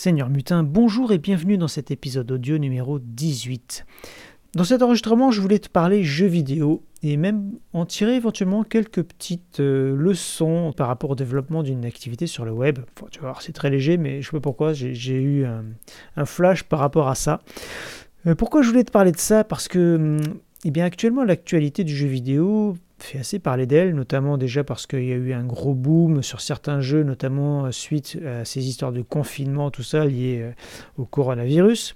Seigneur Mutin, bonjour et bienvenue dans cet épisode audio numéro 18. Dans cet enregistrement, je voulais te parler jeux vidéo et même en tirer éventuellement quelques petites euh, leçons par rapport au développement d'une activité sur le web. tu voir, c'est très léger, mais je sais pas pourquoi, j'ai eu un, flash par rapport à ça. Euh, pourquoi je voulais te parler de ça? Parce que, hum, eh bien, actuellement, l'actualité du jeu vidéo fait assez parler d'elle, notamment déjà parce qu'il y a eu un gros boom sur certains jeux, notamment euh, suite à ces histoires de confinement, tout ça lié euh, au coronavirus.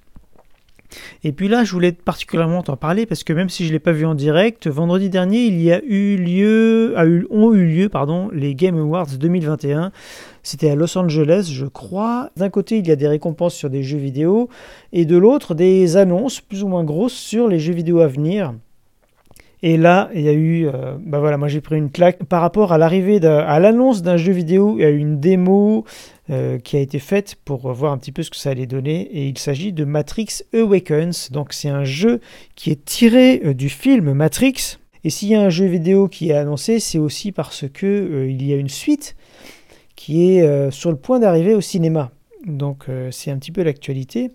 Et puis là, je voulais particulièrement t'en parler parce que même si je ne l'ai pas vu en direct, vendredi dernier, il y a eu lieu, a eu, ont eu lieu pardon, les Game Awards 2021. C'était à Los Angeles, je crois. D'un côté, il y a des récompenses sur des jeux vidéo et de l'autre, des annonces plus ou moins grosses sur les jeux vidéo à venir. Et là, il y a eu, euh, bah voilà, moi j'ai pris une claque par rapport à l'arrivée, à l'annonce d'un jeu vidéo. Il y a eu une démo euh, qui a été faite pour voir un petit peu ce que ça allait donner. Et il s'agit de Matrix Awakens. Donc c'est un jeu qui est tiré euh, du film Matrix. Et s'il y a un jeu vidéo qui est annoncé, c'est aussi parce que il y a une suite qui est sur le point d'arriver au cinéma. Donc c'est un petit peu l'actualité.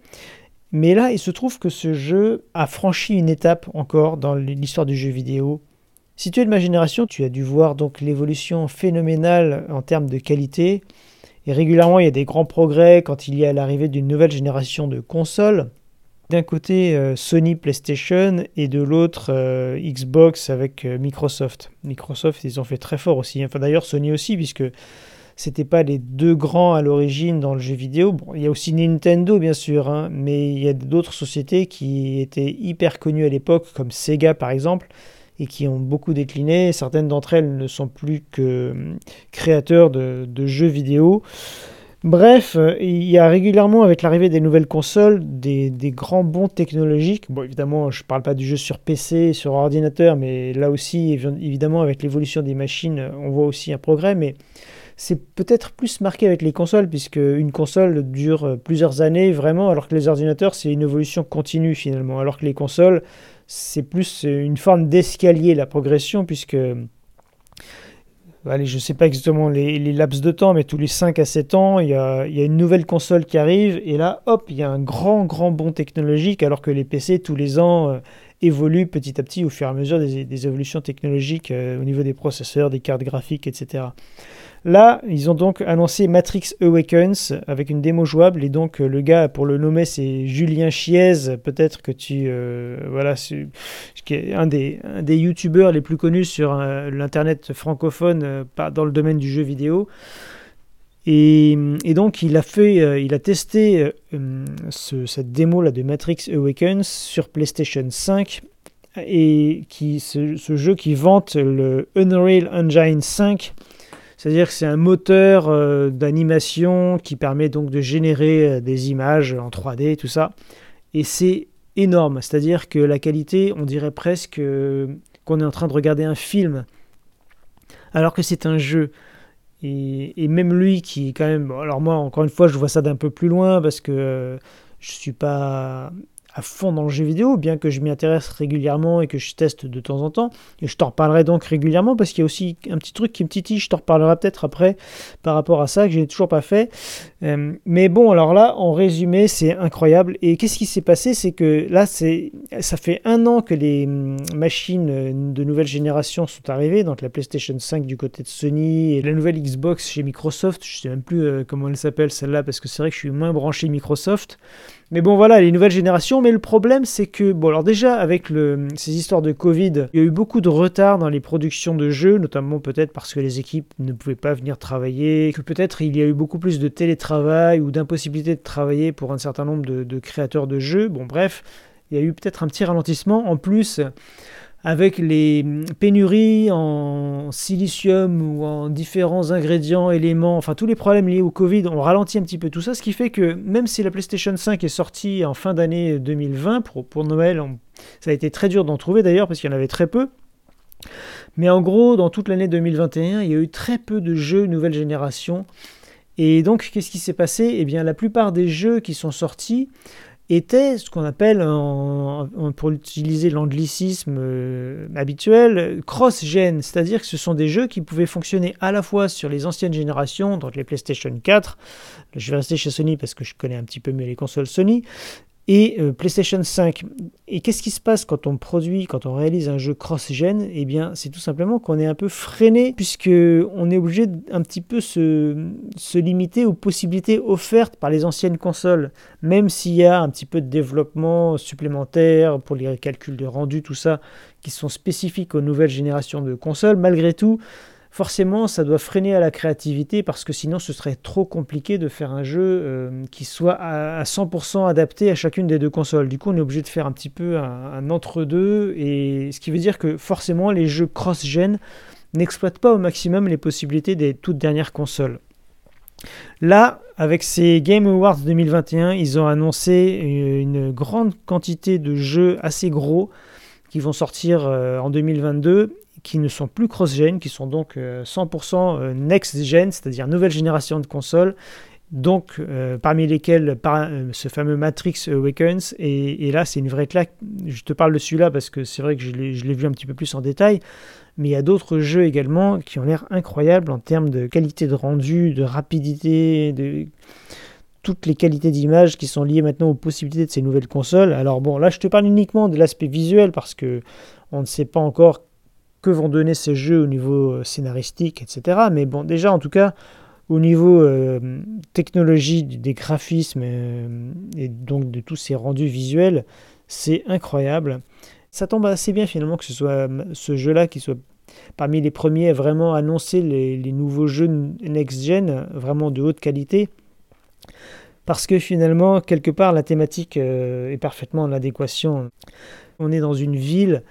Mais là, il se trouve que ce jeu a franchi une étape encore dans l'histoire du jeu vidéo. Si tu es de ma génération, tu as dû voir donc l'évolution phénoménale en termes de qualité. Et régulièrement, il y a des grands progrès quand il y a l'arrivée d'une nouvelle génération de consoles. D'un côté, euh, Sony PlayStation et de l'autre, euh, Xbox avec euh, Microsoft. Microsoft, ils ont fait très fort aussi. Enfin, d'ailleurs, Sony aussi, puisque c'était pas les deux grands à l'origine dans le jeu vidéo. Bon, il y a aussi Nintendo bien sûr, hein, mais il y a d'autres sociétés qui étaient hyper connues à l'époque, comme Sega par exemple, et qui ont beaucoup décliné. Certaines d'entre elles ne sont plus que hum, créateurs de, jeux vidéo. Bref, euh, il y a régulièrement, avec l'arrivée des nouvelles consoles, des, grands bons technologiques. Bon, évidemment, je ne parle pas du jeu sur PC, sur ordinateur, mais là aussi, évidemment, avec l'évolution des machines, on voit aussi un progrès. Mais c'est peut-être plus marqué avec les consoles, puisque une console dure euh, plusieurs années vraiment, alors que les ordinateurs, c'est une évolution continue finalement, alors que les consoles, c'est plus euh, une forme d'escalier, la progression, puisque euh, je ne sais pas exactement les, laps de temps, mais tous les 5 à 7 ans, il y, a, une nouvelle console qui arrive, et là, hop, il y a un grand, grand bond technologique, alors que les PC, tous les ans, évoluent petit à petit au fur et à mesure des, évolutions technologiques au niveau des processeurs, des cartes graphiques, etc. Là, ils ont donc annoncé Matrix Awakens avec une démo jouable et donc euh, le gars pour le nommer c'est Julien Chiez, peut-être que tu euh, voilà, c'est un des un des youtubeurs les plus connus sur euh, l'internet francophone dans le domaine du jeu vidéo. Et, donc il a fait, il a testé cette démo là de Matrix Awakens sur PlayStation 5 et qui ce, ce jeu qui vante le Unreal Engine 5 c'est-à-dire que c'est un moteur euh, d'animation qui permet donc de générer euh, des images en 3D, tout ça. Et c'est énorme. C'est-à-dire que la qualité, on dirait presque euh, qu'on est en train de regarder un film, alors que c'est un jeu. Et, même lui qui quand même... alors moi, encore une fois, je vois ça d'un peu plus loin parce que je suis pas à fond dans le jeu vidéo, bien que je m'y intéresse régulièrement et que je teste de temps en temps. Et je t'en reparlerai donc régulièrement parce qu'il y a aussi un petit truc qui me titille, je t'en reparlerai peut-être après par rapport à ça que je n'ai toujours pas fait. Euh, mais bon, alors là, en résumé, c'est incroyable. Et qu'est-ce qui s'est passé? C'est que là, c'est, ça fait un an que les hum, machines de nouvelle génération sont arrivées, donc la PlayStation 5 du côté de Sony et la nouvelle Xbox chez Microsoft. Je sais même plus euh, comment elle s'appelle celle-là parce que c'est vrai que je suis moins branché Microsoft. Mais bon, voilà, les nouvelles générations. Mais le problème, c'est que, bon, alors déjà, avec ces histoires de Covid, il y a eu beaucoup de retard dans les productions de jeux, notamment peut-être parce que les équipes ne pouvaient pas venir travailler, que peut-être il y a eu beaucoup plus de télétravail ou d'impossibilité de travailler pour un certain nombre de créateurs de jeux. Bon, bref, il y a eu peut-être un petit ralentissement. En plus, avec les pénuries en silicium ou en différents ingrédients, éléments, enfin tous les problèmes liés au Covid ont ralenti un petit peu tout ça, ce qui fait que même si la PlayStation 5 est sortie en fin d'année 2020, pour, pour Noël, ça a été très dur d'en trouver d'ailleurs parce qu'il y en avait très peu. Mais en gros, dans toute l'année 2021, il y a eu très peu de jeux nouvelle génération. Et donc, qu'est-ce qui s'est passé? Eh bien, la plupart des jeux qui sont sortis étaient ce qu'on appelle, pour utiliser l'anglicisme euh, habituel, cross-gen, c'est-à-dire que ce sont des jeux qui pouvaient fonctionner à la fois sur les anciennes générations, donc les PlayStation 4, je vais rester chez Sony parce que je connais un petit peu mieux les consoles Sony, et euh, PlayStation 5. Et qu'est-ce qui se passe quand on produit, quand on réalise un jeu cross-gen? Eh bien, c'est tout simplement qu'on est un peu freiné, puisque on est obligé d'un petit peu se, se limiter aux possibilités offertes par les anciennes consoles, même s'il y a un petit peu de développement supplémentaire pour les calculs de rendu, tout ça, qui sont spécifiques aux nouvelles générations de consoles. Malgré tout, forcément, ça doit freiner à la créativité parce que sinon, ce serait trop compliqué de faire un jeu euh, qui soit à, 100% adapté à chacune des deux consoles. Du coup, on est obligé de faire un petit peu un, entre-deux, et ce qui veut dire que forcément, les jeux cross-gen n'exploitent pas au maximum les possibilités des toutes dernières consoles. Là, avec ces Game Awards 2021, ils ont annoncé euh, une grande quantité de jeux assez gros qui vont sortir euh, en 2022 qui ne sont plus cross-gen, qui sont donc 100% euh, euh, next-gen, c'est-à-dire nouvelle génération de consoles, donc euh, parmi lesquelles ce fameux Matrix Awakens, et, là c'est une vraie claque, je te parle de celui-là parce que c'est vrai que je l'ai vu un petit peu plus en détail, mais il y a d'autres jeux également qui ont l'air incroyables en termes de qualité de rendu, de rapidité, de toutes les qualités d'image qui sont liées maintenant aux possibilités de ces nouvelles consoles. Alors bon, là je te parle uniquement de l'aspect visuel parce que on ne sait pas encore vont donner ces jeux au niveau euh, scénaristique, etc. Mais bon, déjà, en tout cas, au niveau euh, technologie des graphismes euh, et donc de tous ces rendus visuels, c'est incroyable. Ça tombe assez bien finalement que ce soit ce jeu-là qui soit parmi les premiers à vraiment annoncer les, nouveaux jeux next-gen, vraiment de haute qualité. Parce que finalement, quelque part, la thématique est parfaitement en adéquation. On est dans une ville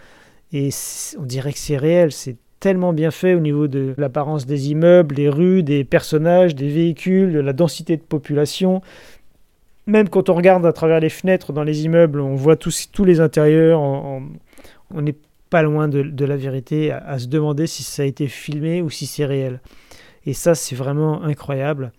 et on dirait que c'est réel, c'est tellement bien fait au niveau de l'apparence des immeubles, des rues, des personnages, des véhicules, de la densité de population. Même quand on regarde à travers les fenêtres dans les immeubles, on voit tous, tous les intérieurs. On n'est pas loin de, la vérité à, se demander si ça a été filmé ou si c'est réel. Et ça, c'est vraiment incroyable.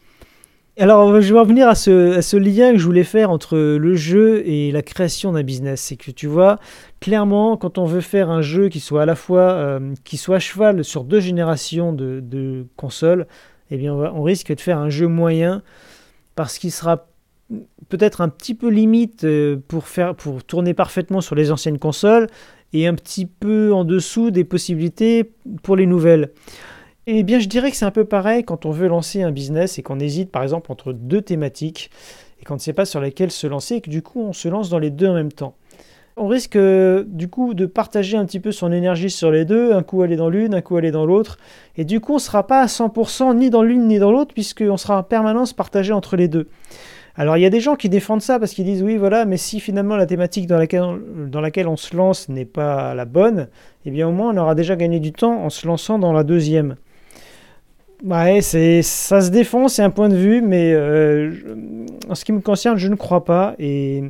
Alors, je vais revenir à ce, lien que je voulais faire entre le jeu et la création d'un business. C'est que tu vois, clairement, quand on veut faire un jeu qui soit à la fois euh, qui soit cheval sur deux générations de, consoles, eh bien, on, risque de faire un jeu moyen parce qu'il sera peut-être un petit peu limite euh, pour, faire, pour tourner parfaitement sur les anciennes consoles et un petit peu en dessous des possibilités pour les nouvelles. Eh bien, je dirais que c'est un peu pareil quand on veut lancer un business et qu'on hésite par exemple entre deux thématiques et qu'on ne sait pas sur lesquelles se lancer et que du coup on se lance dans les deux en même temps. On risque du coup de partager un petit peu son énergie sur les deux, un coup aller dans l'une, un coup aller dans l'autre, et du coup on ne sera pas à 100% ni dans l'une ni dans l'autre puisqu'on sera en permanence partagé entre les deux. Alors il y a des gens qui défendent ça parce qu'ils disent oui voilà, mais si finalement la thématique dans laquelle, dans laquelle on se lance n'est pas la bonne, eh bien au moins on aura déjà gagné du temps en se lançant dans la deuxième. Ouais, ça se défend, c'est un point de vue, mais euh, en ce qui me concerne, je ne crois pas. Et,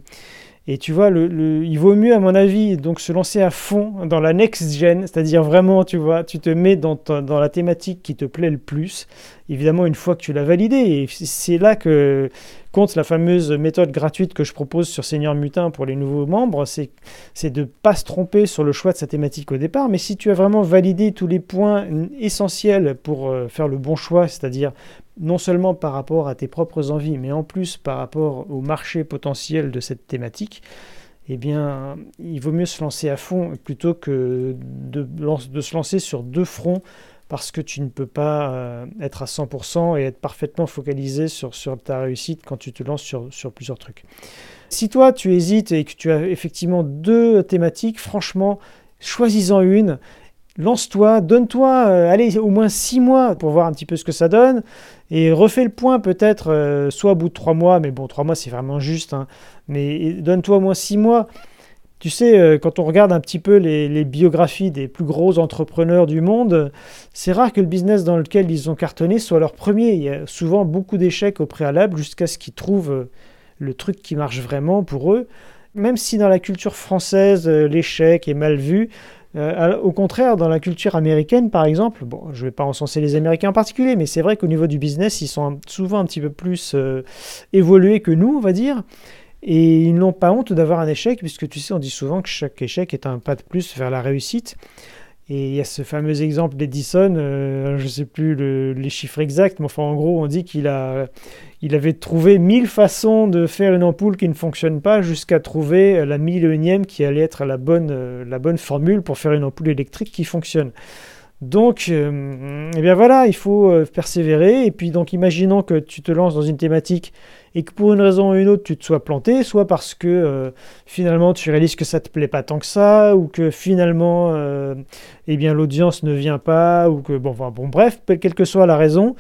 tu vois, il vaut mieux, à mon avis, donc se lancer à fond dans la next gen, c'est-à-dire vraiment, tu vois, tu te mets dans, dans la thématique qui te plaît le plus. Évidemment, une fois que tu l'as validé, et c'est là que compte la fameuse méthode gratuite que je propose sur Seigneur Mutin pour les nouveaux membres, c'est de ne pas se tromper sur le choix de sa thématique au départ, mais si tu as vraiment validé tous les points essentiels pour euh, faire le bon choix, c'est-à-dire non seulement par rapport à tes propres envies, mais en plus par rapport au marché potentiel de cette thématique, eh bien, il vaut mieux se lancer à fond plutôt que de, de se lancer sur deux fronts parce que tu ne peux pas euh, être à 100% et être parfaitement focalisé sur, ta réussite quand tu te lances sur, sur plusieurs trucs. Si toi tu hésites et que tu as effectivement deux thématiques, franchement, choisis-en une lance-toi, donne-toi, euh, allez, au moins six mois pour voir un petit peu ce que ça donne, et refais le point peut-être, euh, soit au bout de trois mois, mais bon, trois mois c'est vraiment juste, hein, mais donne-toi au moins six mois. Tu sais, euh, quand on regarde un petit peu les, biographies des plus gros entrepreneurs du monde, c'est rare que le business dans lequel ils ont cartonné soit leur premier. Il y a souvent beaucoup d'échecs au préalable jusqu'à ce qu'ils trouvent le truc qui marche vraiment pour eux. Même si dans la culture française, l'échec est mal vu, euh, au contraire, dans la culture américaine, par exemple, bon, je ne vais pas encenser les Américains en particulier, mais c'est vrai qu'au niveau du business, ils sont souvent un petit peu plus euh, évolués que nous, on va dire. Et ils n'ont pas honte d'avoir un échec, puisque tu sais, on dit souvent que chaque échec est un pas de plus vers la réussite. Et il y a ce fameux exemple d'Edison, euh, je ne sais plus les chiffres exacts, mais en gros on dit qu'il a, il avait trouvé mille façons de faire une ampoule qui ne fonctionne pas jusqu'à trouver la mille et unième qui allait être la bonne, euh, la bonne formule pour faire une ampoule électrique qui fonctionne. Donc, euh, eh bien voilà, il faut euh, persévérer. Et puis, donc, imaginons que tu te lances dans une thématique et que pour une raison ou une autre, tu te sois planté, soit parce que euh, finalement tu réalises que ça te plaît pas tant que ça, ou que finalement, eh bien, l'audience ne vient pas, ou que bon, bon, bref, quelle que soit la raison,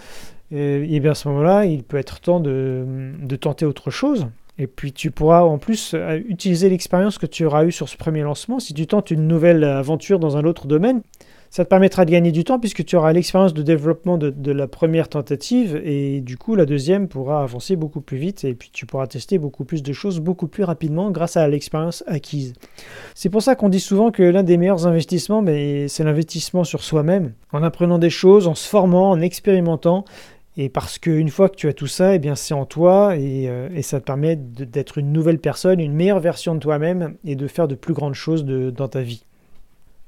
eh bien, à ce moment-là, il peut être temps de, de tenter autre chose. Et puis tu pourras en plus utiliser l'expérience que tu auras eue sur ce premier lancement si tu tentes une nouvelle aventure dans un autre domaine. Ça te permettra de gagner du temps puisque tu auras l'expérience de développement de, la première tentative et du coup la deuxième pourra avancer beaucoup plus vite et puis tu pourras tester beaucoup plus de choses beaucoup plus rapidement grâce à l'expérience acquise. C'est pour ça qu'on dit souvent que l'un des meilleurs investissements, c'est l'investissement sur soi-même, en apprenant des choses, en se formant, en expérimentant et parce qu'une fois que tu as tout ça, eh bien c'est en toi et, euh, et, ça te permet d'être une nouvelle personne, une meilleure version de toi-même et de faire de plus grandes choses dans ta vie.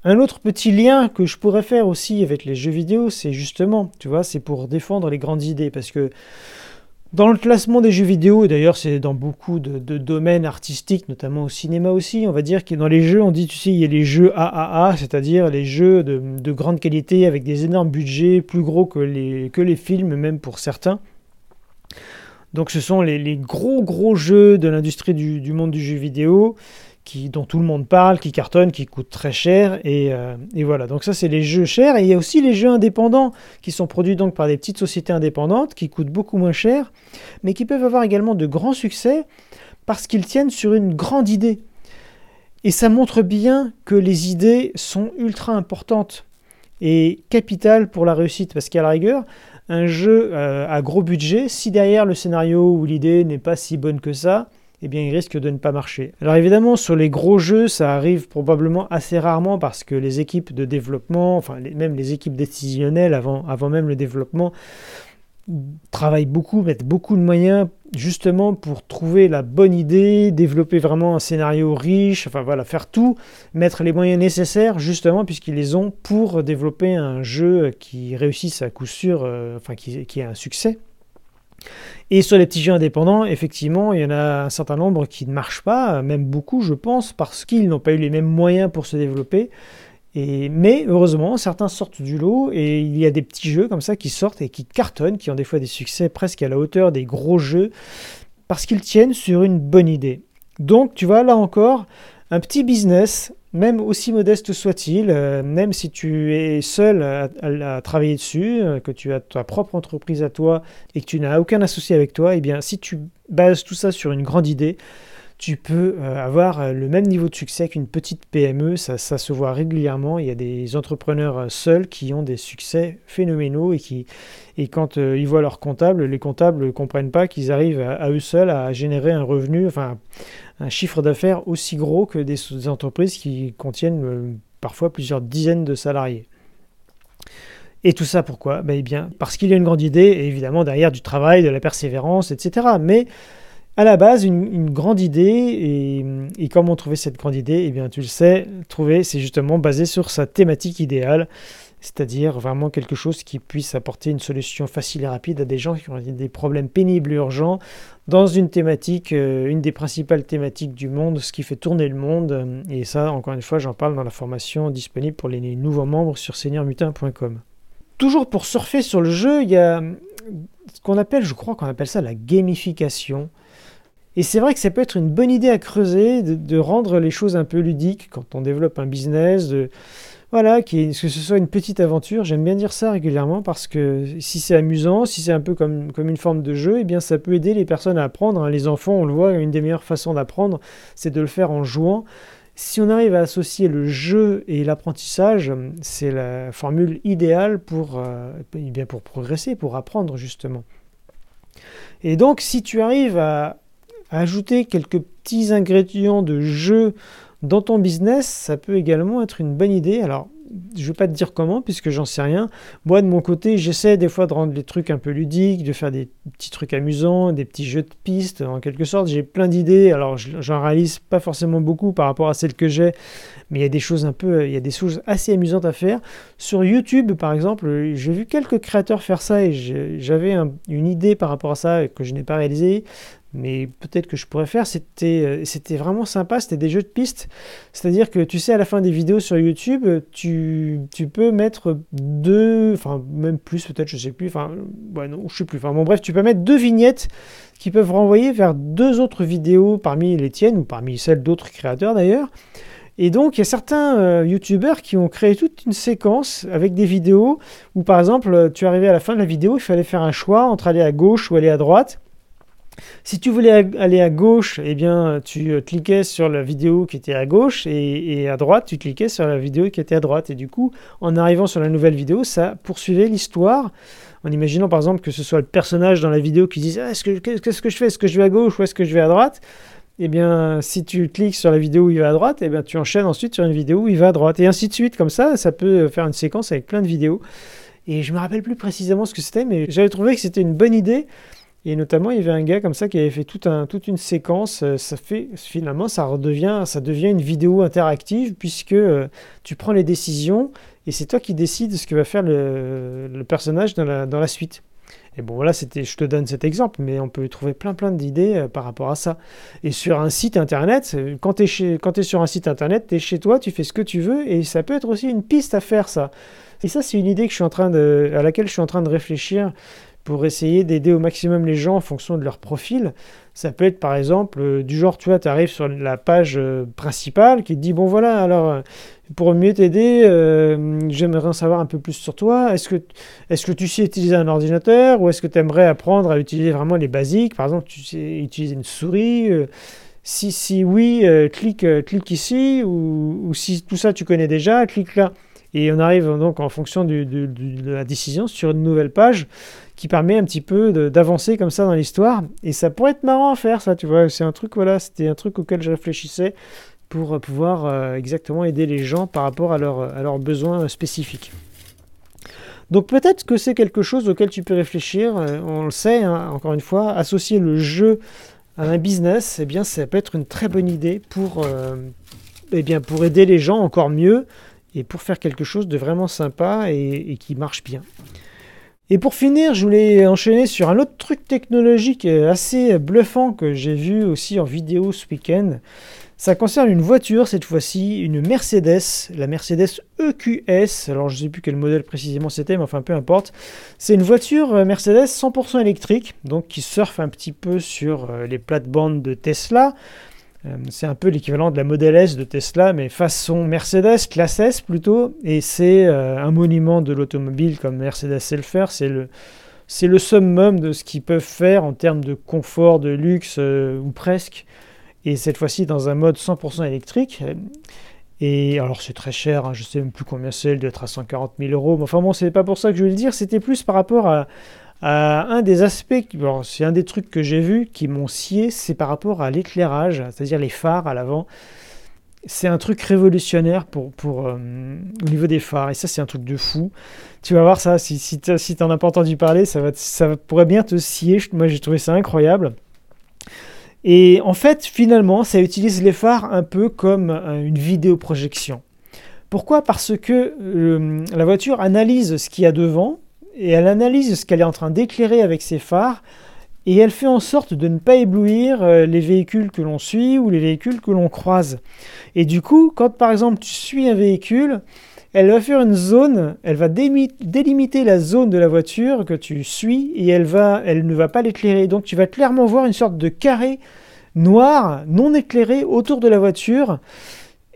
Un autre petit lien que je pourrais faire aussi avec les jeux vidéo, c'est justement, tu vois, c'est pour défendre les grandes idées. Parce que dans le classement des jeux vidéo, et d'ailleurs c'est dans beaucoup de, domaines artistiques, notamment au cinéma aussi, on va dire que dans les jeux, on dit, tu sais, il y a les jeux AAA, c'est-à-dire les jeux de, grande qualité avec des énormes budgets, plus gros que les, films, même pour certains. Donc ce sont les, gros gros jeux de l'industrie du, du monde du jeu vidéo dont tout le monde parle, qui cartonnent, qui coûtent très cher. Euh, et, voilà, donc ça c'est les jeux chers. Et il y a aussi les jeux indépendants qui sont produits donc par des petites sociétés indépendantes qui coûtent beaucoup moins cher, mais qui peuvent avoir également de grands succès parce qu'ils tiennent sur une grande idée. Et ça montre bien que les idées sont ultra importantes et capitales pour la réussite. Parce qu'à la rigueur, un jeu euh, à gros budget, si derrière le scénario ou l'idée n'est pas si bonne que ça, eh bien, il risque de ne pas marcher. Alors évidemment, sur les gros jeux, ça arrive probablement assez rarement parce que les équipes de développement, enfin même les équipes décisionnelles avant, même le développement, travaillent beaucoup, mettent beaucoup de moyens justement pour trouver la bonne idée, développer vraiment un scénario riche, enfin voilà, faire tout, mettre les moyens nécessaires justement puisqu'ils les ont pour développer un jeu qui réussisse à coup sûr, euh, enfin qui, qui ait un succès. Et sur les petits jeux indépendants, effectivement, il y en a un certain nombre qui ne marchent pas, même beaucoup, je pense, parce qu'ils n'ont pas eu les mêmes moyens pour se développer. Et, mais heureusement, certains sortent du lot et il y a des petits jeux comme ça qui sortent et qui cartonnent, qui ont des fois des succès presque à la hauteur des gros jeux, parce qu'ils tiennent sur une bonne idée. Donc, tu vois, là encore, un petit business même aussi modeste soit-il, euh, même si tu es seul à, travailler dessus, euh, que tu as ta propre entreprise à toi et que tu n'as aucun associé avec toi, eh bien si tu bases tout ça sur une grande idée, tu peux euh, avoir le même niveau de succès qu'une petite PME, ça, se voit régulièrement, il y a des entrepreneurs seuls qui ont des succès phénoménaux et qui et quand ils voient leurs comptables, les comptables ne comprennent pas qu'ils arrivent à, eux seuls à générer un revenu, enfin un chiffre d'affaires aussi gros que des, entreprises qui contiennent euh, parfois plusieurs dizaines de salariés. Et tout ça pourquoi? Ben, eh Parce qu'il y a une grande idée, et évidemment derrière du travail, de la persévérance, etc. Mais à la base, une, grande idée, et, comment trouver cette grande idée? Eh bien, tu le sais, trouver, c'est justement basé sur sa thématique idéale c'est-à-dire vraiment quelque chose qui puisse apporter une solution facile et rapide à des gens qui ont des problèmes pénibles et urgents dans une thématique, euh, une des principales thématiques du monde, ce qui fait tourner le monde. Et ça, encore une fois, j'en parle dans la formation disponible pour les nouveaux membres sur seigneurmutin.com. Toujours pour surfer sur le jeu, il y a ce qu'on appelle, je crois qu'on appelle ça la gamification. Et c'est vrai que ça peut être une bonne idée à creuser, de, de, rendre les choses un peu ludiques quand on développe un business, de, voilà, que ce soit une petite aventure, j'aime bien dire ça régulièrement parce que si c'est amusant, si c'est un peu comme, une forme de jeu, eh bien ça peut aider les personnes à apprendre. Hein. Les enfants, on le voit, une des meilleures façons d'apprendre, c'est de le faire en jouant. Si on arrive à associer le jeu et l'apprentissage, c'est la formule idéale pour, euh, eh bien pour progresser, pour apprendre justement. Et donc si tu arrives à ajouter quelques petits ingrédients de jeu dans ton business, ça peut également être une bonne idée. Alors, je vais pas te dire comment puisque j'en sais rien. Moi de mon côté, j'essaie des fois de rendre les trucs un peu ludiques, de faire des petits trucs amusants, des petits jeux de pistes en quelque sorte. J'ai plein d'idées. Alors j'en réalise pas forcément beaucoup par rapport à celles que j'ai, mais il y a des choses un peu, il y a des choses assez amusantes à faire. Sur YouTube par exemple, j'ai vu quelques créateurs faire ça et j'avais une idée par rapport à ça que je n'ai pas réalisé mais peut-être que je pourrais faire, c'était, euh, c'était vraiment sympa, c'était des jeux de pistes. C'est-à-dire que tu sais, à la fin des vidéos sur YouTube, tu, tu peux mettre deux, enfin même plus peut-être, je sais plus, enfin, ouais, non, je sais plus. Enfin bon, bref, tu peux mettre deux vignettes qui peuvent renvoyer vers deux autres vidéos parmi les tiennes ou parmi celles d'autres créateurs d'ailleurs. Et donc, il y a certains euh, youtubeurs qui ont créé toute une séquence avec des vidéos où, par exemple, tu arrivais à la fin de la vidéo, il fallait faire un choix entre aller à gauche ou aller à droite. Si tu voulais aller à gauche, eh bien, tu euh, cliquais sur la vidéo qui était à gauche et, à droite, tu cliquais sur la vidéo qui était à droite. Et du coup, en arrivant sur la nouvelle vidéo, ça poursuivait l'histoire. En imaginant par exemple que ce soit le personnage dans la vidéo qui dise ah, qu'est-ce que je fais? Est-ce que je vais à gauche ou est-ce que je vais à droite? Eh bien, si tu cliques sur la vidéo où il va à droite, eh bien, tu enchaînes ensuite sur une vidéo où il va à droite. Et ainsi de suite, comme ça, ça peut faire une séquence avec plein de vidéos. Et je me rappelle plus précisément ce que c'était, mais j'avais trouvé que c'était une bonne idée et notamment, il y avait un gars comme ça qui avait fait tout un, toute une séquence. Euh, ça fait finalement, ça redevient, ça devient une vidéo interactive puisque euh, tu prends les décisions et c'est toi qui décides ce que va faire le, personnage dans la, dans la suite. Et bon, voilà, c'était, je te donne cet exemple, mais on peut trouver plein plein d'idées euh, par rapport à ça. Et sur un site internet, quand tu es, sur un site internet, tu es chez toi, tu fais ce que tu veux, et ça peut être aussi une piste à faire ça. Et ça, c'est une idée que je suis en train de, à laquelle je suis en train de réfléchir pour essayer d'aider au maximum les gens en fonction de leur profil. Ça peut être par exemple euh, du genre, tu vois, tu arrives sur la page euh, principale qui te dit, bon voilà, alors euh, pour mieux t'aider, j'aimerais en savoir un peu plus sur toi. Est-ce que, est que tu sais utiliser un ordinateur ou est-ce que tu aimerais apprendre à utiliser vraiment les basiques? Par exemple, tu sais utiliser une souris si, si oui, clique, clique ici, ou, ou si tout ça tu connais déjà, clique là. Et on arrive donc en fonction de la décision sur une nouvelle page qui permet un petit peu d'avancer comme ça dans l'histoire. Et ça pourrait être marrant à faire, ça, tu vois. C'est un truc, voilà, c'était un truc auquel je réfléchissais pour pouvoir euh, exactement aider les gens par rapport à, à leurs besoins spécifiques. Donc peut-être que c'est quelque chose auquel tu peux réfléchir. Euh, on le sait, hein, encore une fois, associer le jeu à un business, eh bien, ça peut être une très bonne idée pour, euh, eh bien, pour aider les gens encore mieux et pour faire quelque chose de vraiment sympa et qui marche bien. Et pour finir, je voulais enchaîner sur un autre truc technologique assez bluffant que j'ai vu aussi en vidéo ce week-end. Ça concerne une voiture, cette fois-ci, une Mercedes, la Mercedes EQS. Alors je ne sais plus quel modèle précisément c'était, mais enfin peu importe. C'est une voiture euh, Mercedes 100% électrique, donc qui surfe un petit peu sur euh, les plates-bandes de Tesla. Euh, c'est un peu l'équivalent de la Model S de Tesla, mais façon Mercedes, classe S plutôt. Et c'est euh, un monument de l'automobile comme Mercedes sait le faire. C'est le, c'est le summum de ce qu'ils peuvent faire en termes de confort, de luxe, euh, ou presque. Et cette fois-ci dans un mode 100% électrique. Et alors c'est très cher, hein, je sais même plus combien c'est, d'être à 140 000 euros. Mais enfin bon, c'est pas pour ça que je voulais le dire, c'était plus par rapport à, euh, un des aspects, c'est un des trucs que j'ai vu qui m'ont scié, c'est par rapport à l'éclairage, c'est-à-dire les phares à l'avant. C'est un truc révolutionnaire pour, pour, euh, au niveau des phares, et ça c'est un truc de fou. Tu vas voir ça, si, si tu n'en as pas entendu parler, ça, va, ça pourrait bien te scier. Moi j'ai trouvé ça incroyable. Et en fait, finalement, ça utilise les phares un peu comme euh, une vidéoprojection. Pourquoi? Parce que la voiture analyse ce qu'il y a devant, et elle analyse ce qu'elle est en train d'éclairer avec ses phares et elle fait en sorte de ne pas éblouir euh, les véhicules que l'on suit ou les véhicules que l'on croise. Et du coup, quand par exemple tu suis un véhicule, elle va faire une zone, elle va délimiter la zone de la voiture que tu suis et elle, va, elle ne va pas l'éclairer. Donc tu vas clairement voir une sorte de carré noir non éclairé autour de la voiture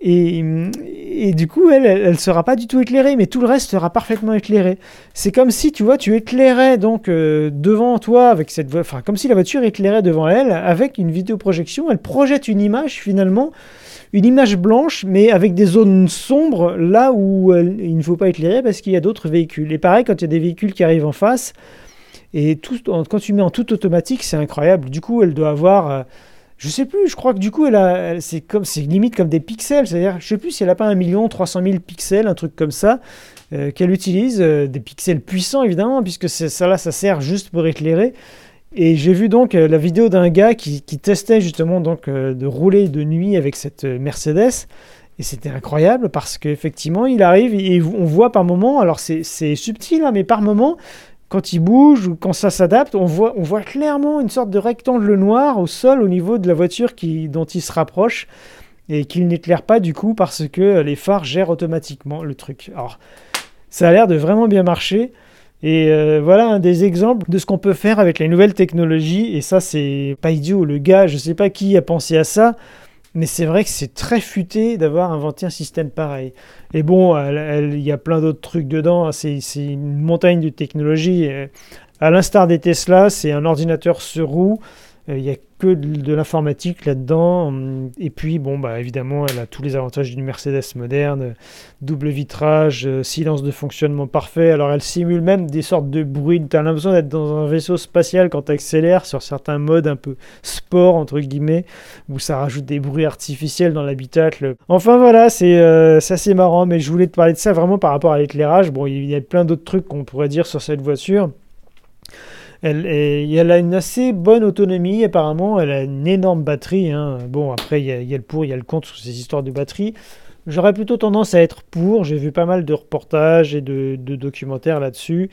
et, du coup, elle, elle, sera pas du tout éclairée, mais tout le reste sera parfaitement éclairé. C'est comme si, tu vois, tu éclairais donc euh, devant toi avec cette, enfin, comme si la voiture éclairait devant elle avec une vidéoprojection. Elle projette une image finalement, une image blanche, mais avec des zones sombres là où il ne faut pas éclairer parce qu'il y a d'autres véhicules. Et pareil, quand il y a des véhicules qui arrivent en face, et tout, quand tu mets en tout automatique, c'est incroyable. Du coup, elle doit avoir euh, je sais plus, je crois que du coup, elle c'est comme, c'est limite comme des pixels. C'est-à-dire, je sais plus si elle a pas un million 300 000 pixels, un truc comme ça, euh, qu'elle utilise, euh, des pixels puissants évidemment, puisque ça là, ça sert juste pour éclairer. Et j'ai vu donc euh, la vidéo d'un gars qui, testait justement donc de rouler de nuit avec cette Mercedes. Et c'était incroyable parce qu'effectivement, il arrive et on voit par moment, alors c'est subtil, hein, mais par moment, quand il bouge ou quand ça s'adapte, on voit, on voit clairement une sorte de rectangle noir au sol au niveau de la voiture qui, dont il se rapproche et qu'il n'éclaire pas du coup parce que les phares gèrent automatiquement le truc. Alors, ça a l'air de vraiment bien marcher. Et euh, voilà un des exemples de ce qu'on peut faire avec les nouvelles technologies. Et ça, c'est pas idiot. Le gars, je sais pas qui a pensé à ça, mais c'est vrai que c'est très futé d'avoir inventé un système pareil. Et bon, il y a plein d'autres trucs dedans. Hein. C'est une montagne de technologie. À l'instar des Tesla, c'est un ordinateur sur roue. Euh, il n'y a que de, l'informatique là-dedans. Et puis, bon, bah, évidemment, elle a tous les avantages d'une Mercedes moderne. Double vitrage, euh, silence de fonctionnement parfait. Alors, elle simule même des sortes de bruits. Tu as l'impression d'être dans un vaisseau spatial quand tu accélères sur certains modes un peu sport, entre guillemets, où ça rajoute des bruits artificiels dans l'habitacle. Enfin, voilà, c'est euh, assez marrant. Mais je voulais te parler de ça vraiment par rapport à l'éclairage. Bon, il y a plein d'autres trucs qu'on pourrait dire sur cette voiture. Elle, a une assez bonne autonomie, apparemment. Elle a une énorme batterie. Hein. Bon, après, il y, a, le pour, il y a le contre sur ces histoires de batterie. J'aurais plutôt tendance à être pour. J'ai vu pas mal de reportages et de, documentaires là-dessus.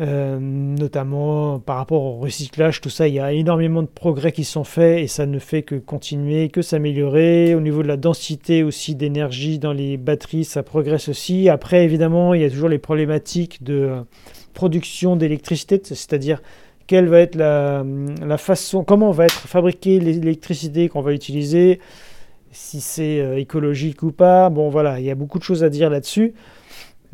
Euh, notamment par rapport au recyclage, tout ça, il y a énormément de progrès qui sont faits et ça ne fait que continuer, que s'améliorer. Au niveau de la densité aussi d'énergie dans les batteries, ça progresse aussi. Après, évidemment, il y a toujours les problématiques de production d'électricité, c'est-à-dire quelle va être la, façon, comment va être fabriquée l'électricité qu'on va utiliser, si c'est euh, écologique ou pas. Bon voilà, il y a beaucoup de choses à dire là-dessus.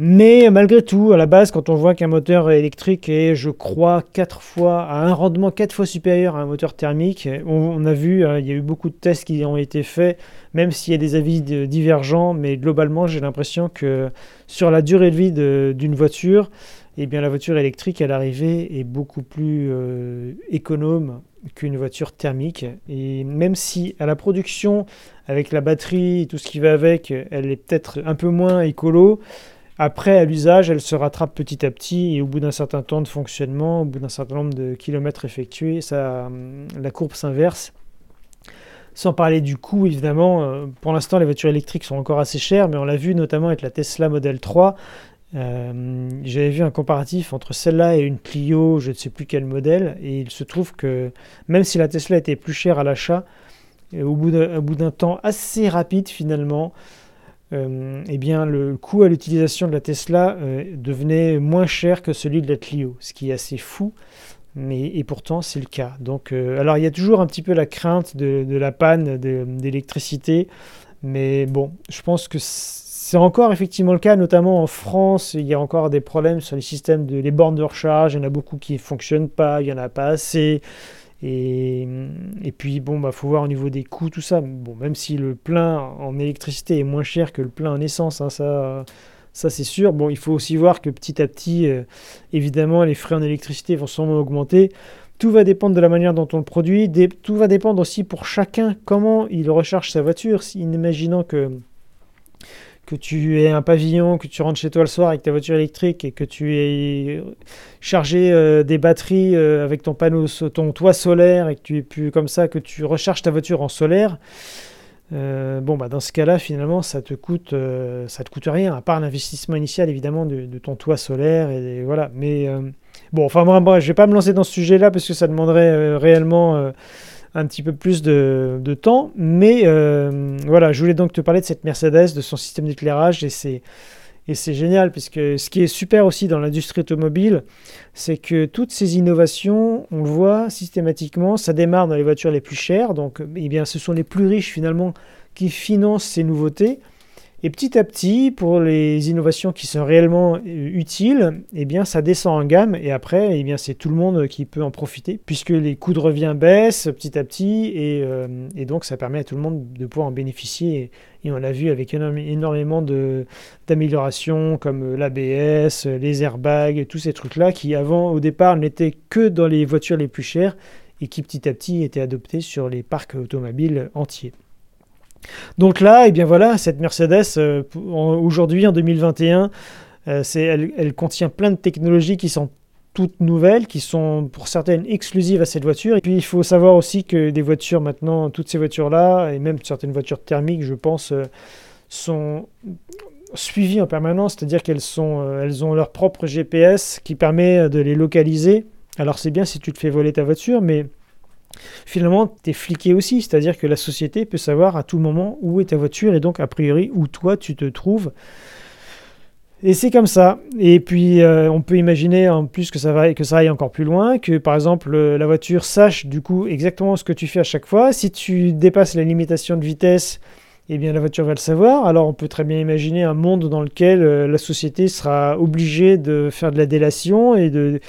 Mais malgré tout, à la base, quand on voit qu'un moteur électrique est, je crois, quatre fois, à un rendement quatre fois supérieur à un moteur thermique, on, a vu, hein, il y a eu beaucoup de tests qui ont été faits, même s'il y a des avis divergents, mais globalement, j'ai l'impression que sur la durée de vie d'une voiture, eh bien, la voiture électrique à l'arrivée est beaucoup plus euh, économe qu'une voiture thermique. Et même si à la production, avec la batterie tout ce qui va avec, elle est peut-être un peu moins écolo, après, à l'usage, elle se rattrape petit à petit et au bout d'un certain temps de fonctionnement, au bout d'un certain nombre de kilomètres effectués, ça, la courbe s'inverse. Sans parler du coût, évidemment, euh, pour l'instant, les voitures électriques sont encore assez chères, mais on l'a vu notamment avec la Tesla Model 3. Euh, j'avais vu un comparatif entre celle-là et une Clio, je ne sais plus quel modèle, et il se trouve que même si la Tesla était plus chère à l'achat, euh, au bout d'un temps assez rapide finalement, euh, eh bien le coût à l'utilisation de la Tesla devenait moins cher que celui de la Clio, ce qui est assez fou, mais et pourtant c'est le cas. Donc, alors il y a toujours un petit peu la crainte de la panne d'électricité, mais bon, je pense que c'est encore effectivement le cas, notamment en France, il y a encore des problèmes sur les systèmes de les bornes de recharge, il y en a beaucoup qui ne fonctionnent pas, il n'y en a pas assez. Et, puis bon, bah faut voir au niveau des coûts, tout ça. Bon, même si le plein en électricité est moins cher que le plein en essence, hein, ça, ça c'est sûr. Bon, il faut aussi voir que petit à petit, euh, évidemment, les frais en électricité vont sûrement augmenter. Tout va dépendre de la manière dont on le produit. tout va dépendre aussi pour chacun comment il recharge sa voiture. Si, imaginant que que tu aies un pavillon, que tu rentres chez toi le soir avec ta voiture électrique et que tu aies chargé euh, des batteries euh, avec ton panneau, ton toit solaire et que tu aies pu comme ça que tu recharges ta voiture en solaire. Euh, bon bah dans ce cas-là finalement ça te coûte ça te coûte rien à part l'investissement initial évidemment de, ton toit solaire et, voilà mais bon enfin moi, je vais pas me lancer dans ce sujet-là parce que ça demanderait réellement un petit peu plus de, temps. Mais euh, voilà, je voulais donc te parler de cette Mercedes, de son système d'éclairage, et c'est, et c'est génial, puisque ce qui est super aussi dans l'industrie automobile, c'est que toutes ces innovations, on le voit systématiquement, ça démarre dans les voitures les plus chères, donc eh bien, ce sont les plus riches finalement qui financent ces nouveautés. Et petit à petit, pour les innovations qui sont réellement euh, utiles, eh bien, ça descend en gamme et après, eh bien, c'est tout le monde qui peut en profiter puisque les coûts de revient baissent petit à petit et, euh, donc ça permet à tout le monde de pouvoir en bénéficier. Et, on l'a vu avec énormément d'améliorations comme l'ABS, les airbags, tous ces trucs-là qui avant, au départ, n'étaient que dans les voitures les plus chères et qui petit à petit était adopté sur les parcs automobiles entiers. Donc là, eh bien voilà, cette Mercedes, euh, aujourd'hui en 2021, euh, elle, contient plein de technologies qui sont toutes nouvelles, qui sont pour certaines exclusives à cette voiture. Et puis il faut savoir aussi que des voitures maintenant, toutes ces voitures-là, et même certaines voitures thermiques, je pense, euh, sont suivies en permanence, c'est-à-dire qu'elles ont leur propre GPS qui permet de les localiser. Alors c'est bien si tu te fais voler ta voiture, mais finalement, tu es fliqué aussi, c'est-à-dire que la société peut savoir à tout moment où est ta voiture et donc a priori où toi tu te trouves. Et c'est comme ça. Et puis euh, on peut imaginer en plus que ça, va, que ça aille encore plus loin, que par exemple euh, la voiture sache du coup exactement ce que tu fais à chaque fois. Si tu dépasses la limitation de vitesse, eh bien la voiture va le savoir. Alors on peut très bien imaginer un monde dans lequel euh, la société sera obligée de faire de la délation et de,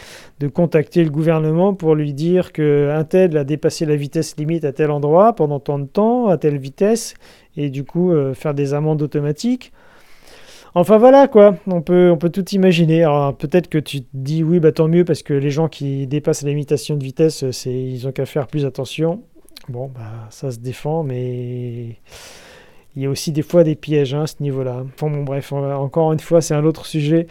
contacter le gouvernement pour lui dire qu'un tel a dépassé la vitesse limite à tel endroit pendant tant de temps, à telle vitesse, et du coup euh, faire des amendes automatiques. Enfin voilà quoi, on peut, tout imaginer. Alors peut-être que tu te dis oui, bah tant mieux parce que les gens qui dépassent la limitation de vitesse, c'est, ils ont qu'à faire plus attention. Bon, bah ça se défend, mais il y a aussi des fois des pièges hein, à ce niveau-là. Enfin bon, bref, encore une fois, c'est un autre sujet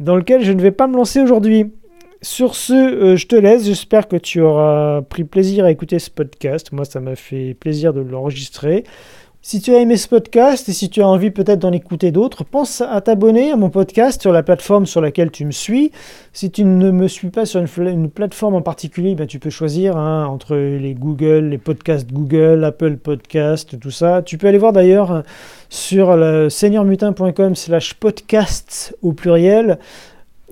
dans lequel je ne vais pas me lancer aujourd'hui. Sur ce, euh, je te laisse. J'espère que tu auras pris plaisir à écouter ce podcast. Moi, ça m'a fait plaisir de l'enregistrer. Si tu as aimé ce podcast et si tu as envie peut-être d'en écouter d'autres, pense à t'abonner à mon podcast sur la plateforme sur laquelle tu me suis. Si tu ne me suis pas sur une, plateforme en particulier, ben tu peux choisir hein, entre les Google, les podcasts Google, Apple Podcast, tout ça. Tu peux aller voir d'ailleurs sur le seigneurmutin.com slash podcasts au pluriel.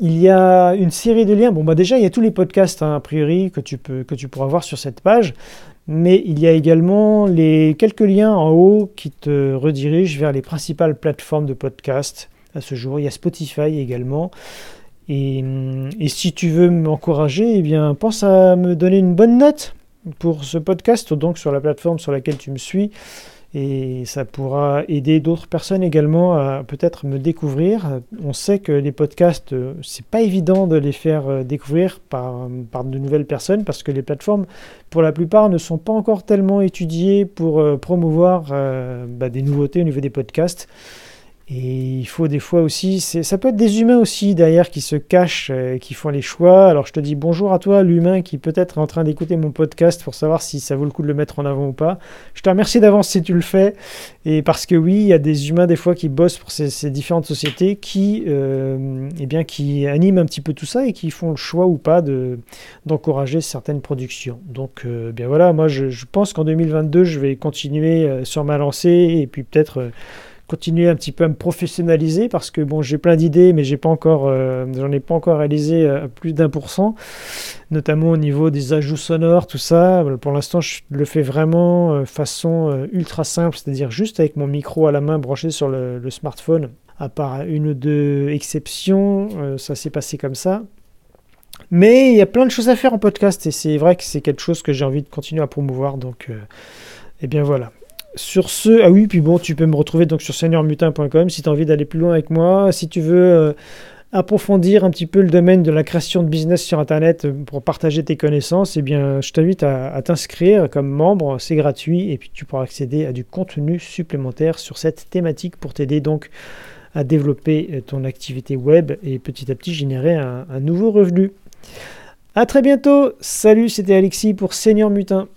Il y a une série de liens. Bon, bah déjà, il y a tous les podcasts, hein, a priori, que tu, peux, que tu pourras voir sur cette page mais il y a également les quelques liens en haut qui te redirigent vers les principales plateformes de podcast à ce jour. Il y a Spotify également. Et, si tu veux m'encourager, eh bien, pense à me donner une bonne note pour ce podcast, donc sur la plateforme sur laquelle tu me suis et ça pourra aider d'autres personnes également à peut-être me découvrir. On sait que les podcasts, c'est pas évident de les faire euh, découvrir par, par de nouvelles personnes parce que les plateformes, pour la plupart, ne sont pas encore tellement étudiées pour euh, promouvoir euh, bah, des nouveautés au niveau des podcasts. Et il faut des fois aussi, ça peut être des humains aussi derrière qui se cachent, euh, qui font les choix. Alors je te dis bonjour à toi, l'humain qui peut-être est en train d'écouter mon podcast pour savoir si ça vaut le coup de le mettre en avant ou pas. Je te remercie d'avance si tu le fais. Et parce que oui, il y a des humains des fois qui bossent pour ces, différentes sociétés qui, euh, eh bien, qui animent un petit peu tout ça et qui font le choix ou pas de, d'encourager certaines productions. Donc euh, bien voilà, moi je, je pense qu'en 2022, je vais continuer sur ma lancée et puis peut-être continuer un petit peu à me professionnaliser parce que bon j'ai plein d'idées mais euh, j'en ai pas encore réalisé à plus d'un pour cent notamment au niveau des ajouts sonores tout ça. Pour l'instant je le fais vraiment euh, façon euh, ultra simple c'est-à-dire juste avec mon micro à la main branché sur le, le smartphone. À part une ou deux exceptions ça s'est passé comme ça. Mais il y a plein de choses à faire en podcast et c'est vrai que c'est quelque chose que j'ai envie de continuer à promouvoir donc et eh bien voilà sur ce, ah oui, puis bon, tu peux me retrouver donc sur seigneurmutin.com si tu as envie d'aller plus loin avec moi. Si tu veux euh, approfondir un petit peu le domaine de la création de business sur Internet euh, pour partager tes connaissances, eh bien, je t'invite à, t'inscrire comme membre. C'est gratuit et puis tu pourras accéder à du contenu supplémentaire sur cette thématique pour t'aider donc à développer euh, ton activité web et petit à petit générer un, nouveau revenu. À très bientôt. Salut, c'était Alexis pour Seigneur Mutin.